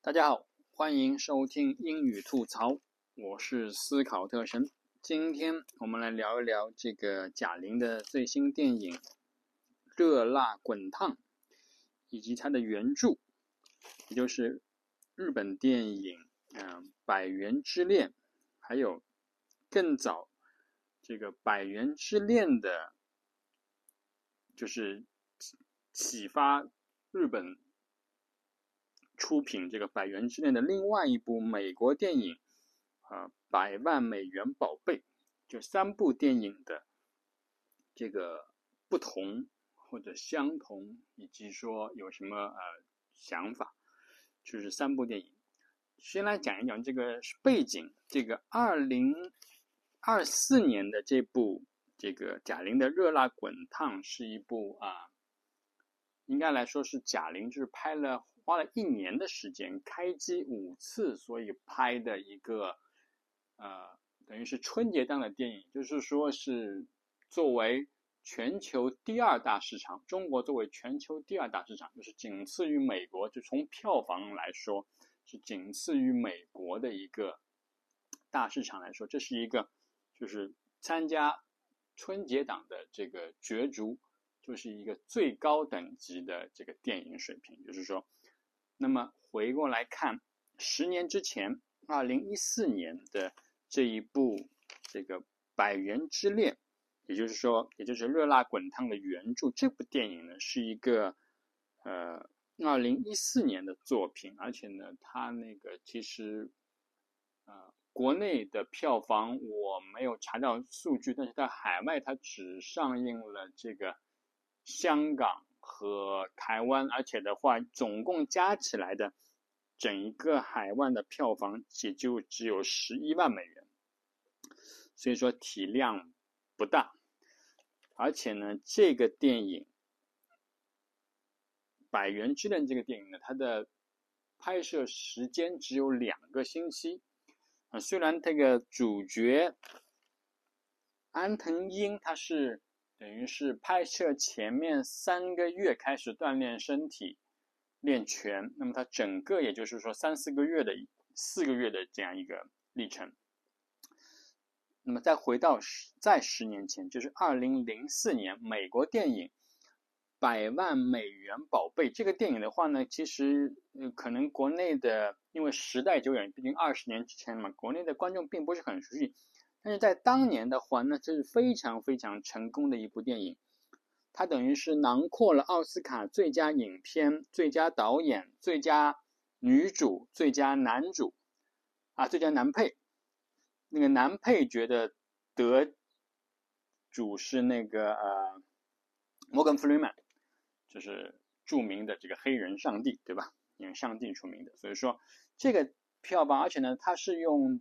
大家好，欢迎收听英语吐槽，我是思考特神。今天我们来聊一聊这个贾玲的最新电影《热辣滚烫》，以及它的原著，也就是日本电影《嗯百元之恋》，还有更早这个《百元之恋》的，就是启发日本。出品这个《百元之恋》的另外一部美国电影，啊，《百万美元宝贝》，就三部电影的这个不同或者相同，以及说有什么呃想法，就是三部电影。先来讲一讲这个背景，这个二零二四年的这部这个贾玲的《热辣滚烫》是一部啊，应该来说是贾玲就是拍了。花了一年的时间，开机五次，所以拍的一个，呃，等于是春节档的电影，就是说是作为全球第二大市场，中国作为全球第二大市场，就是仅次于美国，就从票房来说是仅次于美国的一个大市场来说，这是一个就是参加春节档的这个角逐，就是一个最高等级的这个电影水平，就是说。那么回过来看，十年之前，二零一四年的这一部这个《百元之恋》，也就是说，也就是《热辣滚烫》的原著，这部电影呢是一个呃二零一四年的作品，而且呢，它那个其实呃国内的票房我没有查到数据，但是在海外它只上映了这个香港。和台湾，而且的话，总共加起来的整一个海外的票房也就只有十一万美元，所以说体量不大。而且呢，这个电影《百元之恋》这个电影呢，它的拍摄时间只有两个星期。啊，虽然这个主角安藤英他是。等于是拍摄前面三个月开始锻炼身体，练拳，那么他整个也就是说三四个月的四个月的这样一个历程。那么再回到十在十年前，就是二零零四年，美国电影《百万美元宝贝》这个电影的话呢，其实呃可能国内的因为时代久远，毕竟二十年之前嘛，国内的观众并不是很熟悉。但是在当年的话，那这是非常非常成功的一部电影，它等于是囊括了奥斯卡最佳影片、最佳导演、最佳女主、最佳男主，啊，最佳男配。那个男配角的得主是那个呃，摩根·弗里曼，就是著名的这个黑人上帝，对吧？演上帝出名的。所以说这个票房，而且呢，它是用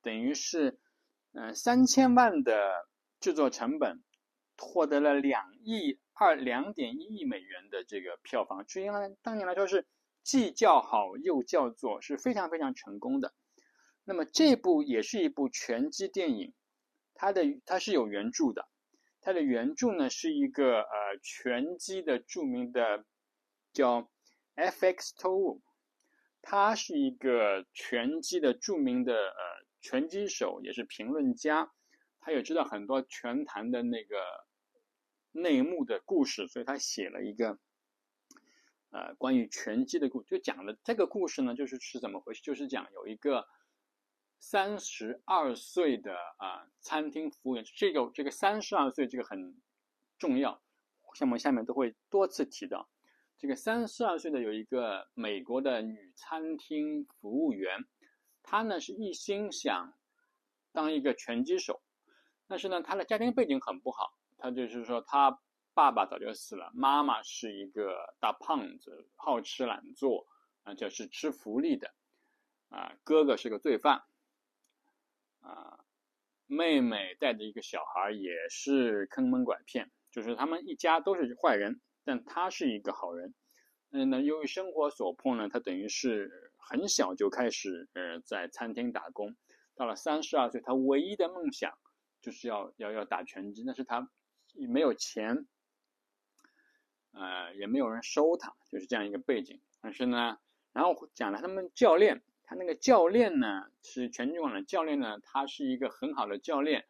等于是。嗯，三千万的制作成本，获得了两亿二两点一亿美元的这个票房，所以呢，当年来说是既叫好又叫座，是非常非常成功的。那么这部也是一部拳击电影，它的它是有原著的，它的原著呢是一个呃拳击的著名的叫 F.X. To，他是一个拳击的著名的呃。拳击手也是评论家，他也知道很多拳坛的那个内幕的故事，所以他写了一个呃关于拳击的故，就讲的这个故事呢，就是是怎么回事？就是讲有一个三十二岁的啊餐厅服务员，这个这个三十二岁这个很重要，像我们下面都会多次提到，这个三十二岁的有一个美国的女餐厅服务员。他呢是一心想当一个拳击手，但是呢他的家庭背景很不好，他就是说他爸爸早就死了，妈妈是一个大胖子，好吃懒做，啊就是吃福利的，啊哥哥是个罪犯，啊妹妹带着一个小孩也是坑蒙拐骗，就是他们一家都是坏人，但他是一个好人。嗯，那由于生活所迫呢，他等于是很小就开始呃在餐厅打工，到了三十二岁，他唯一的梦想就是要要要打拳击，但是他没有钱，呃也没有人收他，就是这样一个背景。但是呢，然后讲了他们教练，他那个教练呢是拳击馆的教练呢，他是一个很好的教练，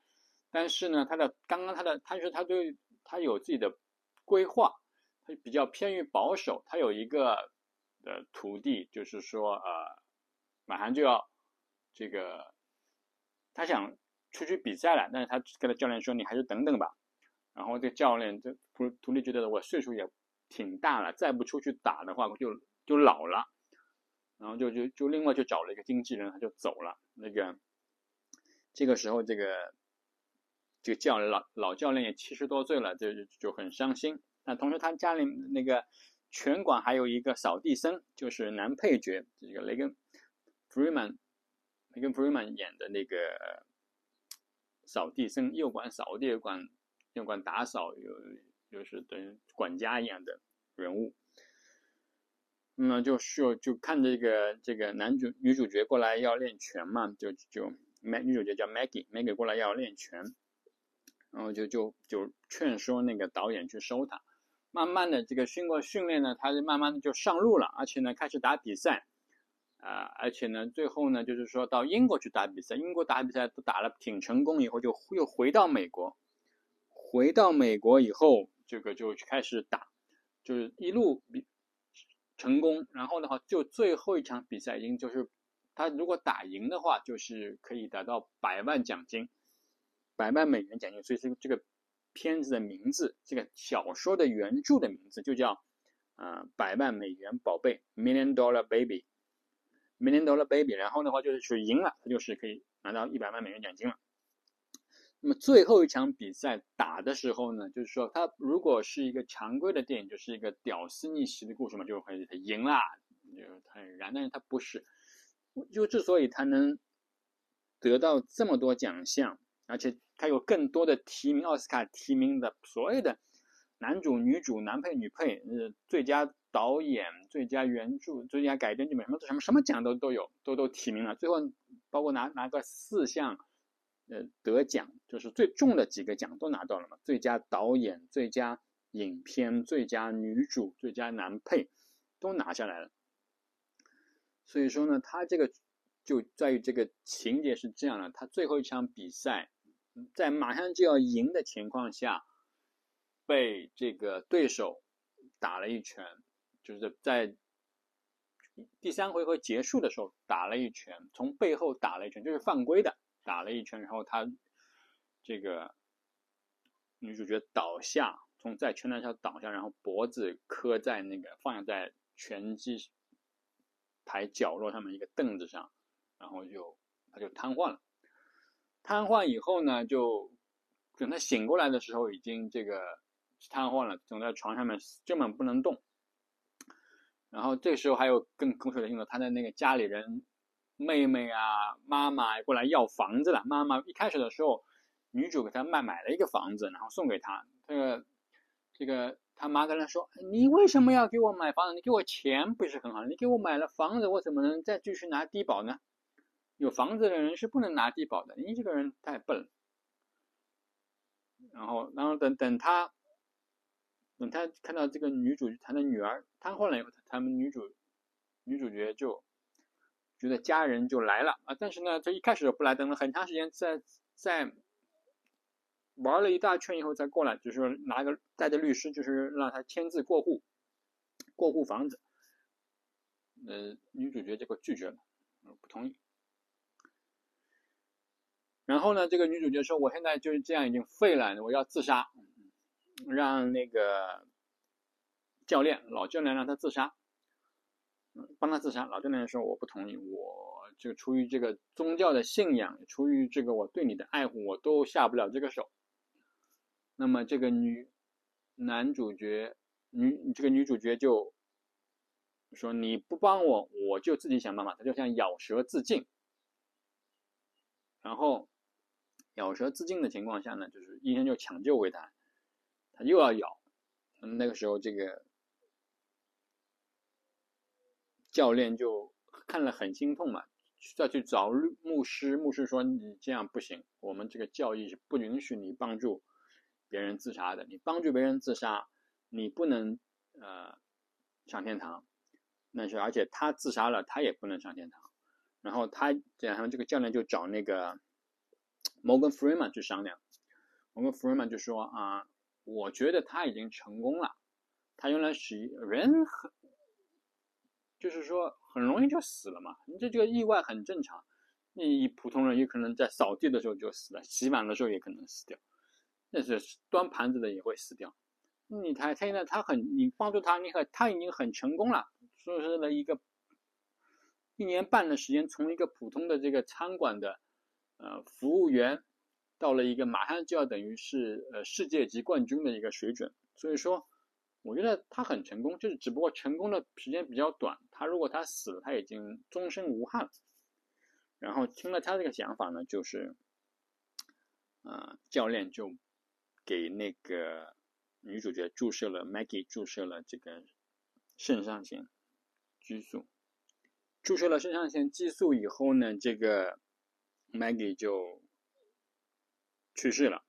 但是呢，他的刚刚他的他说他对他有自己的规划，他比较偏于保守，他有一个的徒弟，就是说呃，马上就要这个，他想出去比赛了，但是他跟他教练说你还是等等吧，然后这教练这徒徒弟觉得我岁数也挺大了，再不出去打的话就就老了。然后就就就另外就找了一个经纪人，他就走了。那个这个时候，这个这个教老老教练也七十多岁了，就就很伤心。那同时他家里那个拳馆还有一个扫地僧，就是男配角，这个雷根弗瑞曼，雷根弗瑞曼演的那个扫地僧，又管扫地又管又管打扫，又又是等于管家一样的人物。那么就是就看这个这个男主女主角过来要练拳嘛，就就女主角叫 Maggie，Maggie 过来要练拳，然后就就就劝说那个导演去收他。慢慢的这个经过训练呢，他就慢慢的就上路了，而且呢开始打比赛，啊，而且呢最后呢就是说到英国去打比赛，英国打比赛都打了挺成功，以后就又回到美国，回到美国以后，这个就开始打，就是一路比。成功，然后的话，就最后一场比赛，已经就是他如果打赢的话，就是可以得到百万奖金，百万美元奖金。所以这个这个片子的名字，这个小说的原著的名字就叫啊百万美元宝贝 （Million Dollar Baby），Million Dollar Baby。然后的话就是说赢了，他就是可以拿到一百万美元奖金了。那么最后一场比赛打的时候呢，就是说他如果是一个常规的电影，就是一个屌丝逆袭的故事嘛，就会他赢了，就很燃。但是他不是，就之所以他能得到这么多奖项，而且他有更多的提名，奥斯卡提名的所有的男主、女主、男配、女配，呃，最佳导演、最佳原著、最佳改编剧本，什么什么什么奖都都有，都都提名了。最后包括拿拿个四项。呃，得奖就是最重的几个奖都拿到了嘛，最佳导演、最佳影片、最佳女主、最佳男配都拿下来了。所以说呢，他这个就在于这个情节是这样的：他最后一场比赛，在马上就要赢的情况下，被这个对手打了一拳，就是在第三回合结束的时候打了一拳，从背后打了一拳，就是犯规的。打了一拳，然后他这个女主角倒下，从在拳台上倒下，然后脖子磕在那个放在拳击台角落上面一个凳子上，然后就他就瘫痪了。瘫痪以后呢，就等他醒过来的时候，已经这个瘫痪了，总在床上面根本不能动。然后这时候还有更更的镜头，他的那个家里人。妹妹啊，妈妈过来要房子了。妈妈一开始的时候，女主给他卖买了一个房子，然后送给他。这个这个他妈跟他说：“你为什么要给我买房子？你给我钱不是很好？你给我买了房子，我怎么能再继续拿低保呢？有房子的人是不能拿低保的。你这个人太笨了。”然后，然后等等他，等他看到这个女主他的女儿瘫痪了以后，他们女主女主角就。觉得家人就来了啊，但是呢，这一开始不来，等了很长时间，在在玩了一大圈以后再过来，就是拿个带着律师，就是让他签字过户，过户房子。呃，女主角结果拒绝了，不同意。然后呢，这个女主角说：“我现在就是这样，已经废了，我要自杀，让那个教练老教练让他自杀。”帮他自杀，老教练说我不同意，我就出于这个宗教的信仰，出于这个我对你的爱护，我都下不了这个手。那么这个女男主角女这个女主角就说你不帮我，我就自己想办法。他就像咬舌自尽，然后咬舌自尽的情况下呢，就是医生就抢救回他，他又要咬，那个时候这个。教练就看了很心痛嘛，再去找牧师，牧师说你这样不行，我们这个教义是不允许你帮助别人自杀的，你帮助别人自杀，你不能呃上天堂。那是而且他自杀了，他也不能上天堂。然后他然后这个教练就找那个 Morgan Freeman 去商量，Morgan Freeman 就说啊，我觉得他已经成功了，他原来是人很，就是说很容易就死了嘛，你这这个意外很正常。你普通人有可能在扫地的时候就死了，洗碗的时候也可能死掉，那是端盘子的也会死掉。你他现在他很，你帮助他，你看他已经很成功了，说是了一个一年半的时间，从一个普通的这个餐馆的呃服务员，到了一个马上就要等于是呃世界级冠军的一个水准。所以说，我觉得他很成功，就是只不过成功的时间比较短。他如果他死了，他已经终身无憾了。然后听了他这个想法呢，就是，啊，教练就给那个女主角注射了 Maggie 注射了这个肾上腺激素，注射了肾上腺激素以后呢，这个 Maggie 就去世了。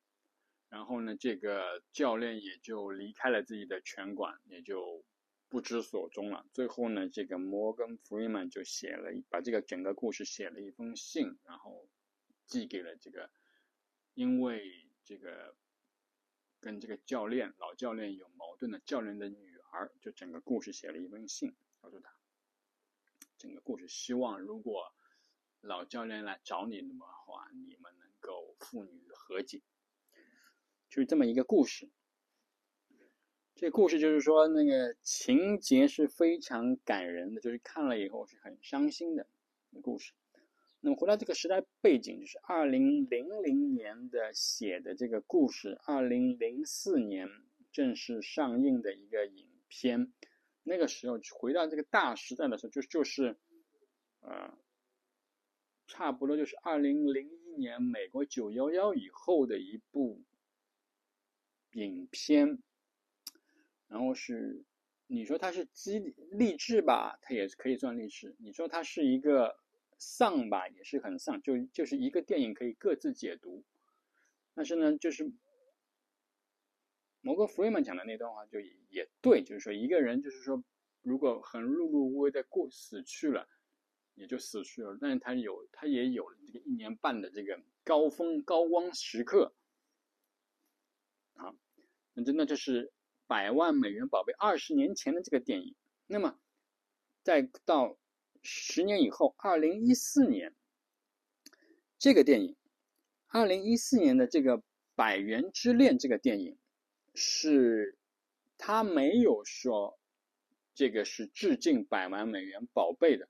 然后呢，这个教练也就离开了自己的拳馆，也就。不知所踪了。最后呢，这个摩根·弗里曼就写了，把这个整个故事写了一封信，然后寄给了这个，因为这个跟这个教练老教练有矛盾的教练的女儿，就整个故事写了一封信，告诉他，整个故事希望如果老教练来找你的话，你们能够父女和解，就是这么一个故事。这故事就是说，那个情节是非常感人的，就是看了以后是很伤心的故事。那么回到这个时代背景，就是二零零零年的写的这个故事，二零零四年正式上映的一个影片。那个时候回到这个大时代的时候，就就是，呃，差不多就是二零零一年美国九幺幺以后的一部影片。然后是，你说它是激励志吧，它也可以算励志；你说它是一个丧吧，也是很丧。就就是一个电影可以各自解读。但是呢，就是摩根·弗里曼讲的那段话就也对，就是说一个人就是说，如果很碌碌无为的过死去了，也就死去了。但是他有，他也有了这个一年半的这个高峰高光时刻。好，那真的就是。百万美元宝贝二十年前的这个电影，那么再到十年以后，二零一四年这个电影，二零一四年的这个《百元之恋》这个电影，是他没有说这个是致敬百万美元宝贝的，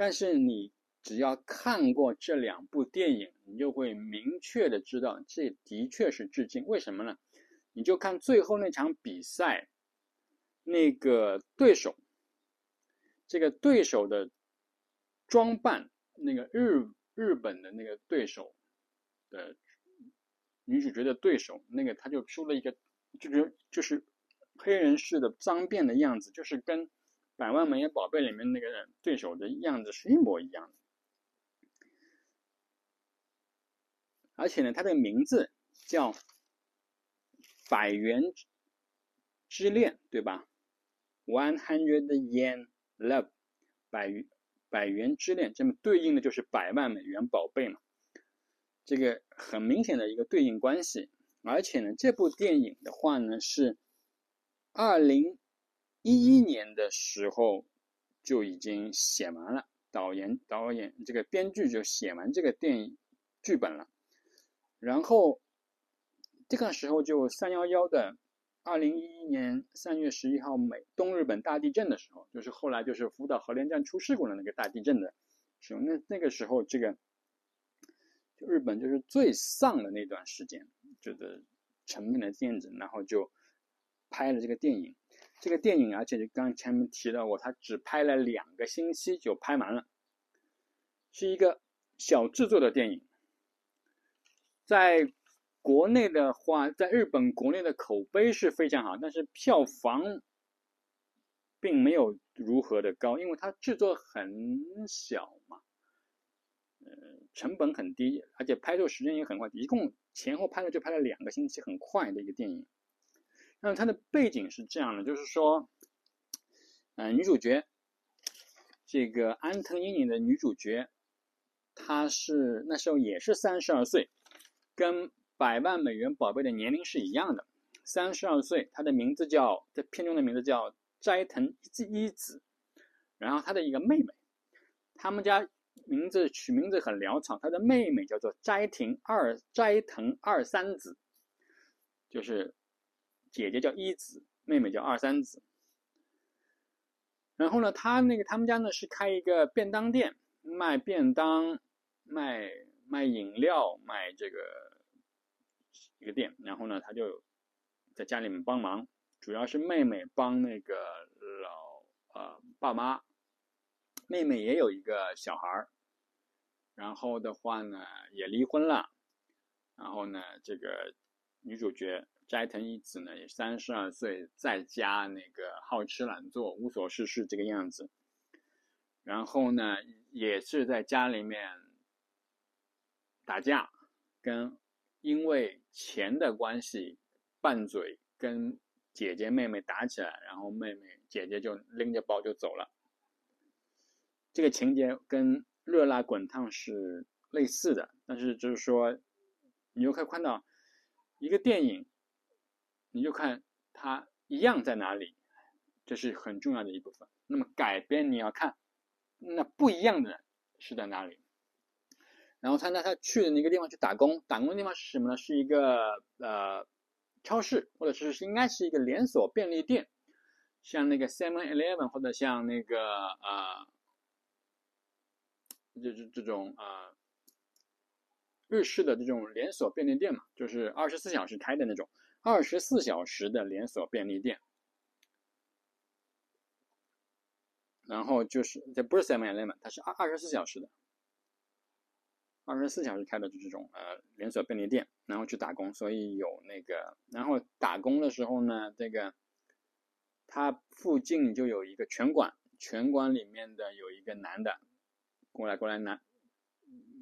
但是你只要看过这两部电影，你就会明确的知道这的确是致敬。为什么呢？你就看最后那场比赛，那个对手，这个对手的装扮，那个日日本的那个对手的女主角的对手，那个他就梳了一个，就是就是黑人式的脏辫的样子，就是跟《百万美元宝贝》里面那个对手的样子是一模一样的。而且呢，他的名字叫。百元之恋，对吧？One hundred yen love，百百元之恋，这么对应的就是百万美元宝贝嘛？这个很明显的一个对应关系。而且呢，这部电影的话呢，是二零一一年的时候就已经写完了，导演导演这个编剧就写完这个电影剧本了，然后。这个时候就三幺幺的，二零一一年三月十一号美东日本大地震的时候，就是后来就是福岛核电站出事故的那个大地震的时候，那那个时候这个，就日本就是最丧的那段时间，就是沉闷的电子，然后就拍了这个电影。这个电影而且就刚前面提到过，他只拍了两个星期就拍完了，是一个小制作的电影，在。国内的话，在日本国内的口碑是非常好，但是票房并没有如何的高，因为它制作很小嘛，呃，成本很低，而且拍摄时间也很快，一共前后拍了就拍了两个星期，很快的一个电影。那么它的背景是这样的，就是说，嗯，女主角这个安藤英里的女主角，她是那时候也是三十二岁，跟百万美元宝贝的年龄是一样的，三十二岁。她的名字叫在片中的名字叫斋藤一子，然后她的一个妹妹，他们家名字取名字很潦草，她的妹妹叫做斋藤二斋藤二三子，就是姐姐叫一子，妹妹叫二三子。然后呢，他那个他们家呢是开一个便当店，卖便当，卖卖饮料，卖这个一个店。然后呢，他就在家里面帮忙，主要是妹妹帮那个老呃爸妈。妹妹也有一个小孩儿，然后的话呢也离婚了。然后呢，这个女主角。斋藤一子呢，也三十二岁，在家那个好吃懒做、无所事事这个样子。然后呢，也是在家里面打架，跟因为钱的关系拌嘴，跟姐姐妹妹打起来，然后妹妹姐姐就拎着包就走了。这个情节跟《热辣滚烫》是类似的，但是就是说，你又可以看到一个电影。你就看它一样在哪里，这是很重要的一部分。那么改编你要看，那不一样的是在哪里？然后他呢，他去的那个地方去打工，打工的地方是什么呢？是一个呃超市，或者是应该是一个连锁便利店，像那个 Seven Eleven 或者像那个呃，就是这种呃日式的这种连锁便利店嘛，就是二十四小时开的那种。二十四小时的连锁便利店，然后就是这不是 Seven Eleven，它是二二十四小时的，二十四小时开的这种呃连锁便利店，然后去打工，所以有那个，然后打工的时候呢，这个他附近就有一个拳馆，拳馆里面的有一个男的过来过来拿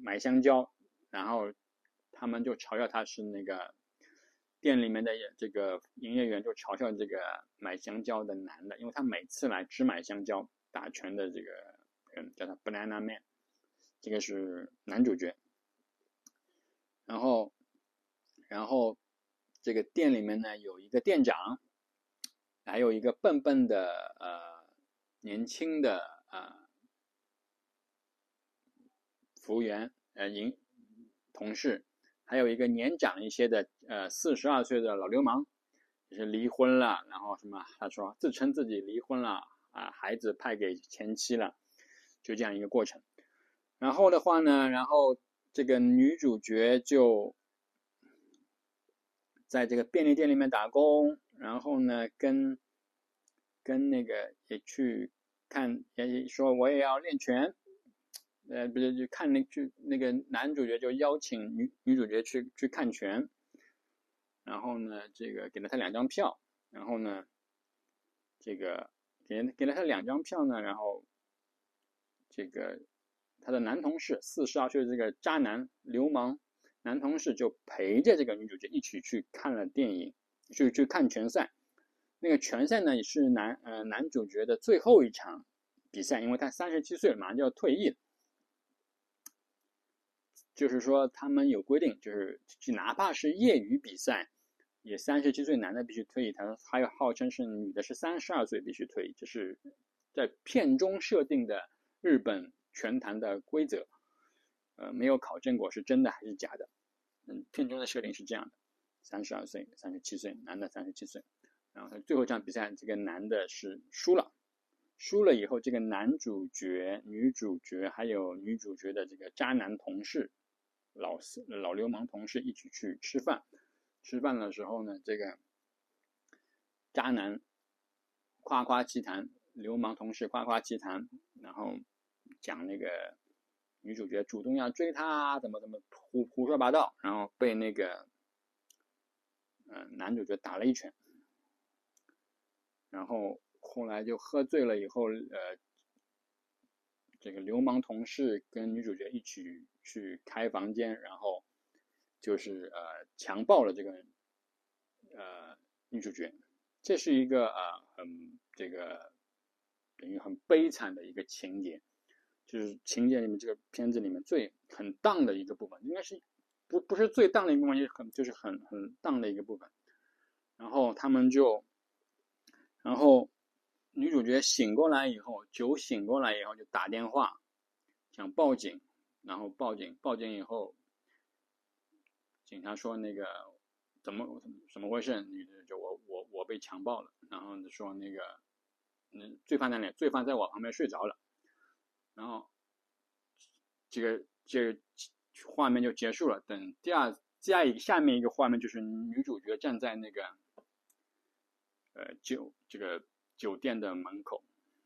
买香蕉，然后他们就嘲笑他是那个。店里面的这个营业员就嘲笑这个买香蕉的男的，因为他每次来只买香蕉。打拳的这个人叫他 Banana Man，这个是男主角。然后，然后这个店里面呢有一个店长，还有一个笨笨的呃年轻的呃服务员呃营同事。还有一个年长一些的，呃，四十二岁的老流氓，就是离婚了，然后什么？他说自称自己离婚了，啊，孩子派给前妻了，就这样一个过程。然后的话呢，然后这个女主角就在这个便利店里面打工，然后呢，跟跟那个也去看，也说我也要练拳。呃，不是，就看那去那个男主角就邀请女女主角去去看拳，然后呢，这个给了他两张票，然后呢，这个给给了他两张票呢，然后这个他的男同事四十二岁的这个渣男流氓男同事就陪着这个女主角一起去看了电影，去去看拳赛。那个拳赛呢也是男呃男主角的最后一场比赛，因为他三十七岁了，马上就要退役了。就是说，他们有规定，就是就哪怕是业余比赛，也三十七岁男的必须退役。他还有号称是女的是三十二岁必须退役，这是在片中设定的日本拳坛的规则。呃，没有考证过是真的还是假的。嗯，片中的设定是这样的：三十二岁、三十七岁，男的三十七岁。然后他最后一场比赛，这个男的是输了。输了以后，这个男主角、女主角还有女主角的这个渣男同事。老四老流氓同事一起去吃饭，吃饭的时候呢，这个渣男夸夸其谈，流氓同事夸夸其谈，然后讲那个女主角主动要追他，怎么怎么胡胡说八道，然后被那个嗯男主角打了一拳，然后后来就喝醉了以后，呃。这个流氓同事跟女主角一起去开房间，然后就是呃强暴了这个呃女主角，这是一个呃很这个等于很悲惨的一个情节。就是情节里面这个片子里面最很荡的一个部分，应该是不不是最荡的一个部分，就是很就是很很荡的一个部分。然后他们就，然后觉醒过来以后，酒醒过来以后就打电话想报警，然后报警报警以后，警察说那个怎么怎么回事？女的就我我我被强暴了，然后说那个嗯罪犯在哪？罪犯在我旁边睡着了。然后，这个这个画面就结束了。等第二下一下面一个画面就是女主角站在那个呃酒这个酒店的门口，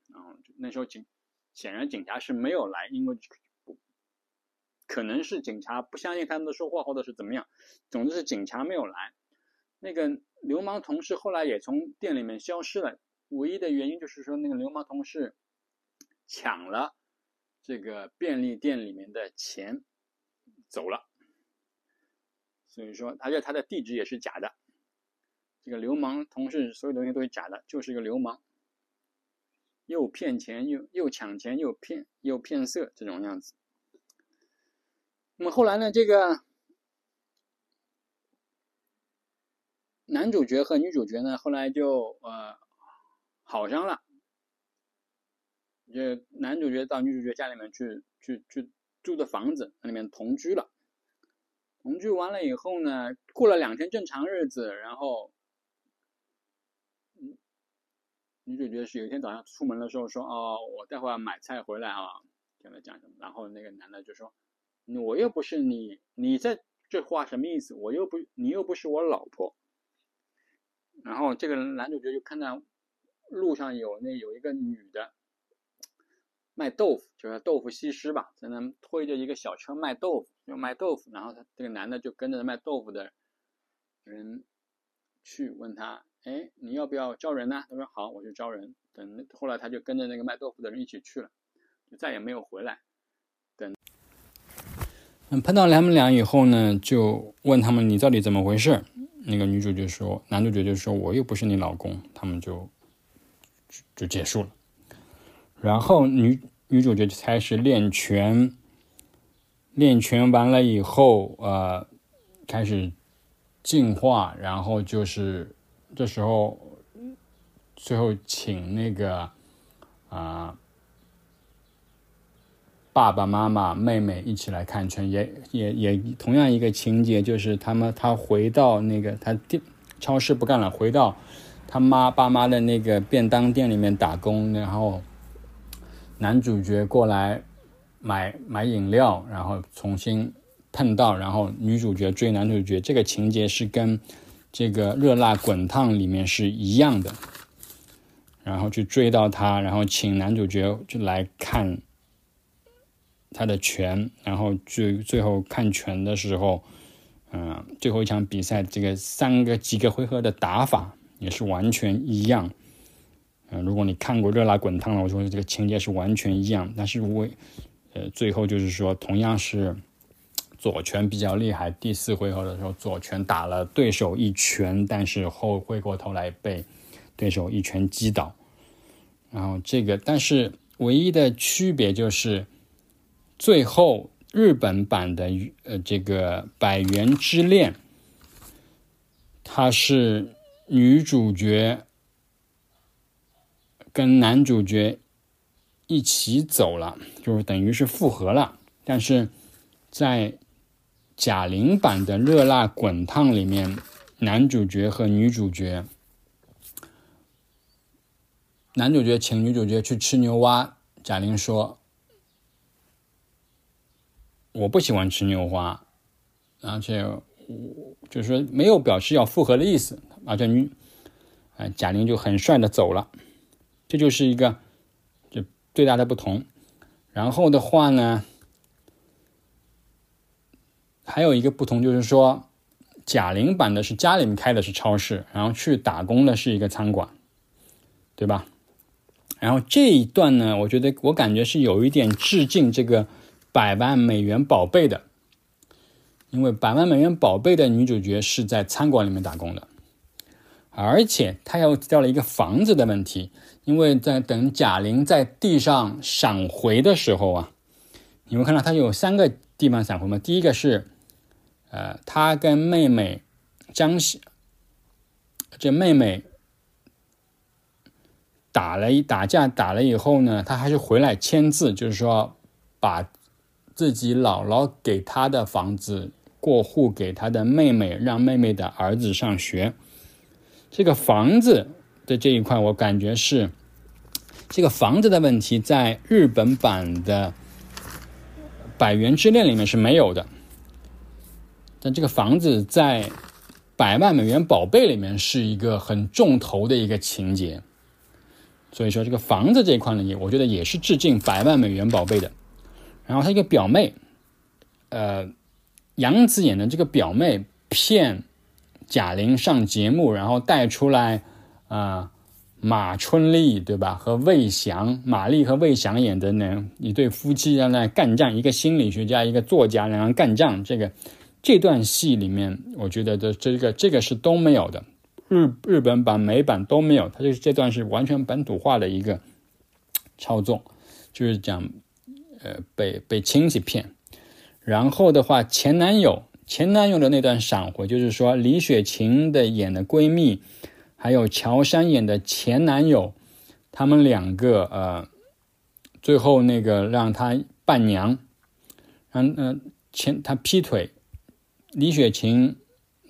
然后那时候警显然警察是没有来，因为可能是警察不相信他们的说话，或者是怎么样。总之是警察没有来。那个流氓同事后来也从店里面消失了，唯一的原因就是说那个流氓同事抢了。这个便利店里面的钱走了，所以说，而且他的地址也是假的。这个流氓同事所有东西都是假的，就是一个流氓，又骗钱又又抢钱又骗又骗色这种样子。那么后来呢，这个男主角和女主角呢，后来就呃好上了。就男主角到女主角家里面去去去住的房子，那里面同居了。同居完了以后呢，过了两天正常日子，然后，女主角是有一天早上出门的时候说：“哦，我待会儿买菜回来啊。”跟他讲什么？然后那个男的就说：“我又不是你，你在这话什么意思？我又不，你又不是我老婆。”然后这个男主角就看到路上有那有一个女的。卖豆腐就是豆腐西施吧，在那推着一个小车卖豆腐，就卖豆腐。然后他这个男的就跟着卖豆腐的人去问他：“哎，你要不要招人呢？”他说：“好，我去招人。”等后来他就跟着那个卖豆腐的人一起去了，就再也没有回来。等嗯碰到他们俩以后呢，就问他们：“你到底怎么回事？”那个女主角说：“男主角就说我又不是你老公。”他们就就结束了。然后女女主角就开始练拳，练拳完了以后，呃，开始进化，然后就是这时候，最后请那个啊爸爸妈妈、妹妹一起来看拳，也也也同样一个情节，就是他们他回到那个他店超市不干了，回到他妈爸妈的那个便当店里面打工，然后。男主角过来买买饮料，然后重新碰到，然后女主角追男主角，这个情节是跟这个《热辣滚烫》里面是一样的。然后去追到他，然后请男主角就来看他的拳，然后最最后看拳的时候，嗯，最后一场比赛这个三个几个回合的打法也是完全一样。嗯，如果你看过《热辣滚烫》了，我说这个情节是完全一样。但是为，呃，最后就是说，同样是左拳比较厉害。第四回合的时候，左拳打了对手一拳，但是后回过头来被对手一拳击倒。然后这个，但是唯一的区别就是，最后日本版的呃这个《百元之恋》，它是女主角。跟男主角一起走了，就是等于是复合了。但是在贾玲版的《热辣滚烫》里面，男主角和女主角，男主角请女主角去吃牛蛙，贾玲说：“我不喜欢吃牛蛙，而且我就是说没有表示要复合的意思。”而且女，哎，贾玲就很帅的走了。这就是一个就最大的不同。然后的话呢，还有一个不同就是说，贾玲版的是家里面开的是超市，然后去打工的是一个餐馆，对吧？然后这一段呢，我觉得我感觉是有一点致敬这个《百万美元宝贝》的，因为《百万美元宝贝》的女主角是在餐馆里面打工的。而且她又提到了一个房子的问题，因为在等贾玲在地上闪回的时候啊，你们看到她有三个地方闪回吗？第一个是，呃，他跟妹妹张喜，这妹妹打了一打架打了以后呢，他还是回来签字，就是说把自己姥姥给他的房子过户给他的妹妹，让妹妹的儿子上学。这个房子的这一块，我感觉是这个房子的问题，在日本版的《百元之恋》里面是没有的，但这个房子在《百万美元宝贝》里面是一个很重头的一个情节，所以说这个房子这一块呢，也我觉得也是致敬《百万美元宝贝》的。然后他一个表妹，呃，杨紫演的这个表妹骗。贾玲上节目，然后带出来，啊，马春丽对吧？和魏翔、马丽和魏翔演的呢一对夫妻在那干仗，一个心理学家，一个作家，然后干仗。这个这段戏里面，我觉得的这个这个是都没有的，日日本版、美版都没有。他这这段是完全本土化的一个操纵，就是讲，呃，被被亲戚骗，然后的话，前男友。前男友的那段闪回，就是说李雪琴的演的闺蜜，还有乔杉演的前男友，他们两个呃，最后那个让他伴娘，让呃前他劈腿，李雪琴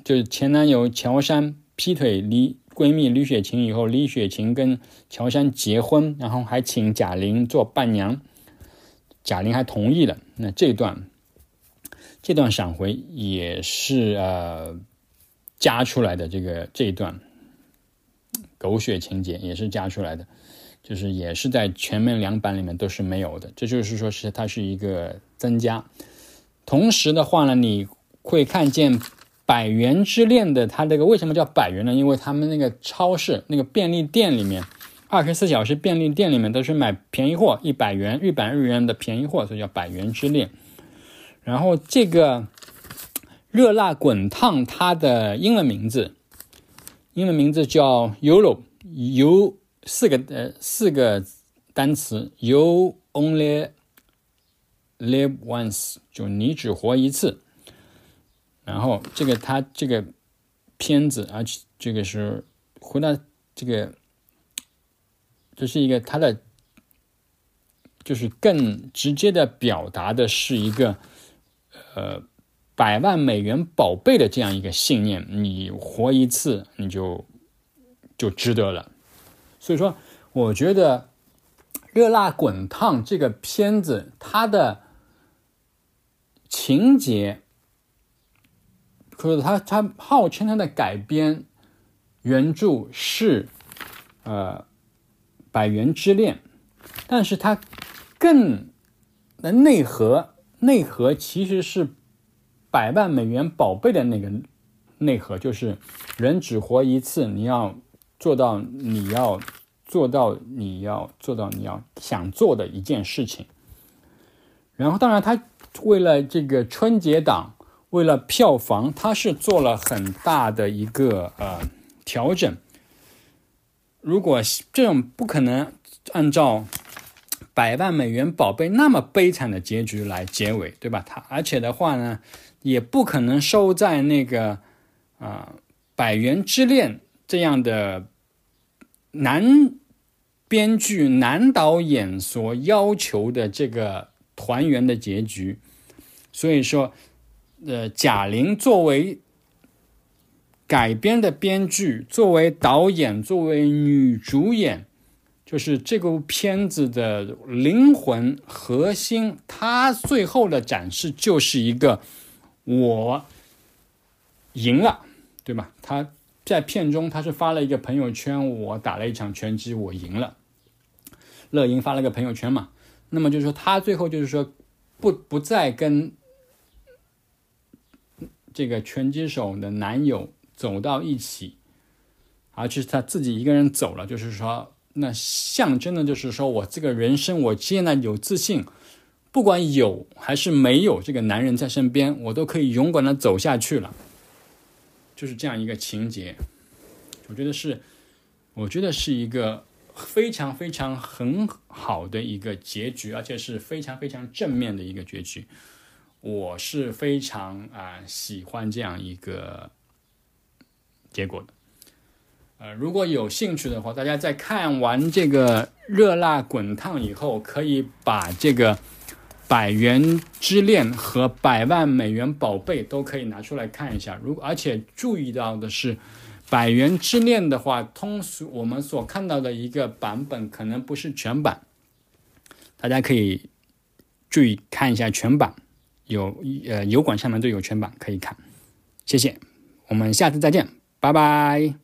就是前男友乔杉劈腿李闺蜜李雪琴以后，李雪琴跟乔杉结婚，然后还请贾玲做伴娘，贾玲还同意了。那这段。这段闪回也是呃加出来的，这个这一段狗血情节也是加出来的，就是也是在全面两版里面都是没有的。这就是说是它是一个增加。同时的话呢，你会看见《百元之恋》的它这个为什么叫百元呢？因为他们那个超市那个便利店里面，二十四小时便利店里面都是买便宜货，一百元日本日元的便宜货，所以叫《百元之恋》。然后这个热辣滚烫，它的英文名字，英文名字叫 “Euro”，有四个呃四个单词，“You only live once”，就你只活一次。然后这个他这个片子，而且这个是回到这个，这是一个他的，就是更直接的表达的是一个。呃，百万美元宝贝的这样一个信念，你活一次你就就值得了。所以说，我觉得《热辣滚烫》这个片子，它的情节，可是它它号称它的改编原著是呃《百元之恋》，但是它更的内核。内核其实是百万美元宝贝的那个内核，就是人只活一次，你要做到，你要做到，你要做到，你要想做的一件事情。然后，当然，他为了这个春节档，为了票房，他是做了很大的一个呃调整。如果这种不可能按照。百万美元宝贝那么悲惨的结局来结尾，对吧？他而且的话呢，也不可能收在那个啊《百元之恋》这样的男编剧、男导演所要求的这个团圆的结局。所以说，呃，贾玲作为改编的编剧，作为导演，作为女主演。就是这部片子的灵魂核心，她最后的展示就是一个我赢了，对吧？他在片中他是发了一个朋友圈，我打了一场拳击，我赢了。乐莹发了个朋友圈嘛，那么就是说他最后就是说不不再跟这个拳击手的男友走到一起，而是他自己一个人走了，就是说。那象征的就是说，我这个人生，我现在有自信，不管有还是没有这个男人在身边，我都可以勇敢的走下去了。就是这样一个情节，我觉得是，我觉得是一个非常非常很好的一个结局，而且是非常非常正面的一个结局。我是非常啊喜欢这样一个结果的。呃，如果有兴趣的话，大家在看完这个《热辣滚烫》以后，可以把这个《百元之恋》和《百万美元宝贝》都可以拿出来看一下。如果而且注意到的是。百元之恋的话，通俗我们所看到的一个版本可能不是全版，大家可以注意看一下全版，有呃油管下面都有全版可以看。谢谢，我们下次再见，拜拜。